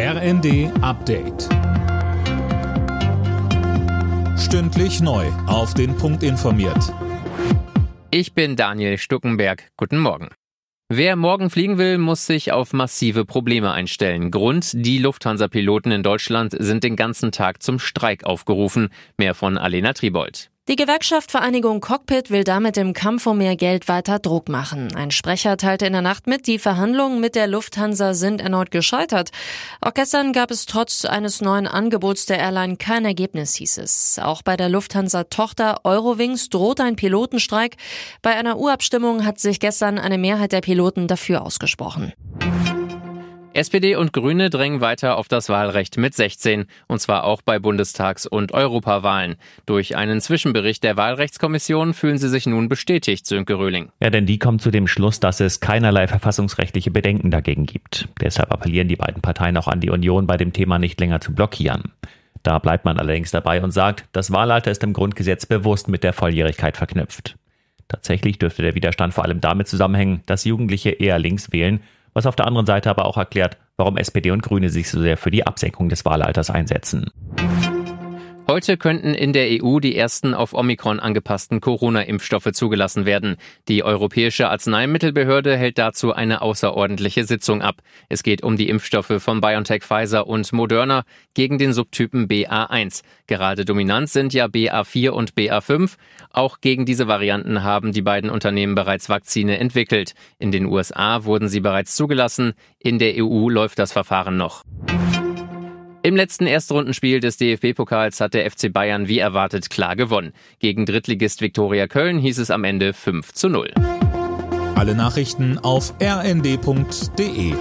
RND Update. Stündlich neu. Auf den Punkt informiert. Ich bin Daniel Stuckenberg. Guten Morgen. Wer morgen fliegen will, muss sich auf massive Probleme einstellen. Grund, die Lufthansa-Piloten in Deutschland sind den ganzen Tag zum Streik aufgerufen. Mehr von Alena Tribold. Die Gewerkschaft Vereinigung Cockpit will damit im Kampf um mehr Geld weiter Druck machen. Ein Sprecher teilte in der Nacht mit, die Verhandlungen mit der Lufthansa sind erneut gescheitert. Auch gestern gab es trotz eines neuen Angebots der Airline kein Ergebnis, hieß es. Auch bei der Lufthansa-Tochter Eurowings droht ein Pilotenstreik. Bei einer Urabstimmung hat sich gestern eine Mehrheit der Piloten dafür ausgesprochen. SPD und Grüne drängen weiter auf das Wahlrecht mit 16, und zwar auch bei Bundestags- und Europawahlen. Durch einen Zwischenbericht der Wahlrechtskommission fühlen sie sich nun bestätigt, Sönke Röhling. Ja, denn die kommt zu dem Schluss, dass es keinerlei verfassungsrechtliche Bedenken dagegen gibt. Deshalb appellieren die beiden Parteien auch an die Union, bei dem Thema nicht länger zu blockieren. Da bleibt man allerdings dabei und sagt, das Wahlalter ist im Grundgesetz bewusst mit der Volljährigkeit verknüpft. Tatsächlich dürfte der Widerstand vor allem damit zusammenhängen, dass Jugendliche eher links wählen was auf der anderen Seite aber auch erklärt, warum SPD und Grüne sich so sehr für die Absenkung des Wahlalters einsetzen. Heute könnten in der EU die ersten auf Omikron angepassten Corona-Impfstoffe zugelassen werden. Die Europäische Arzneimittelbehörde hält dazu eine außerordentliche Sitzung ab. Es geht um die Impfstoffe von BioNTech Pfizer und Moderna gegen den Subtypen BA1. Gerade dominant sind ja BA4 und BA5. Auch gegen diese Varianten haben die beiden Unternehmen bereits Vakzine entwickelt. In den USA wurden sie bereits zugelassen. In der EU läuft das Verfahren noch. Im letzten Erstrundenspiel des DFB-Pokals hat der FC Bayern wie erwartet klar gewonnen. Gegen Drittligist Viktoria Köln hieß es am Ende 5 zu 0. Alle Nachrichten auf rnd.de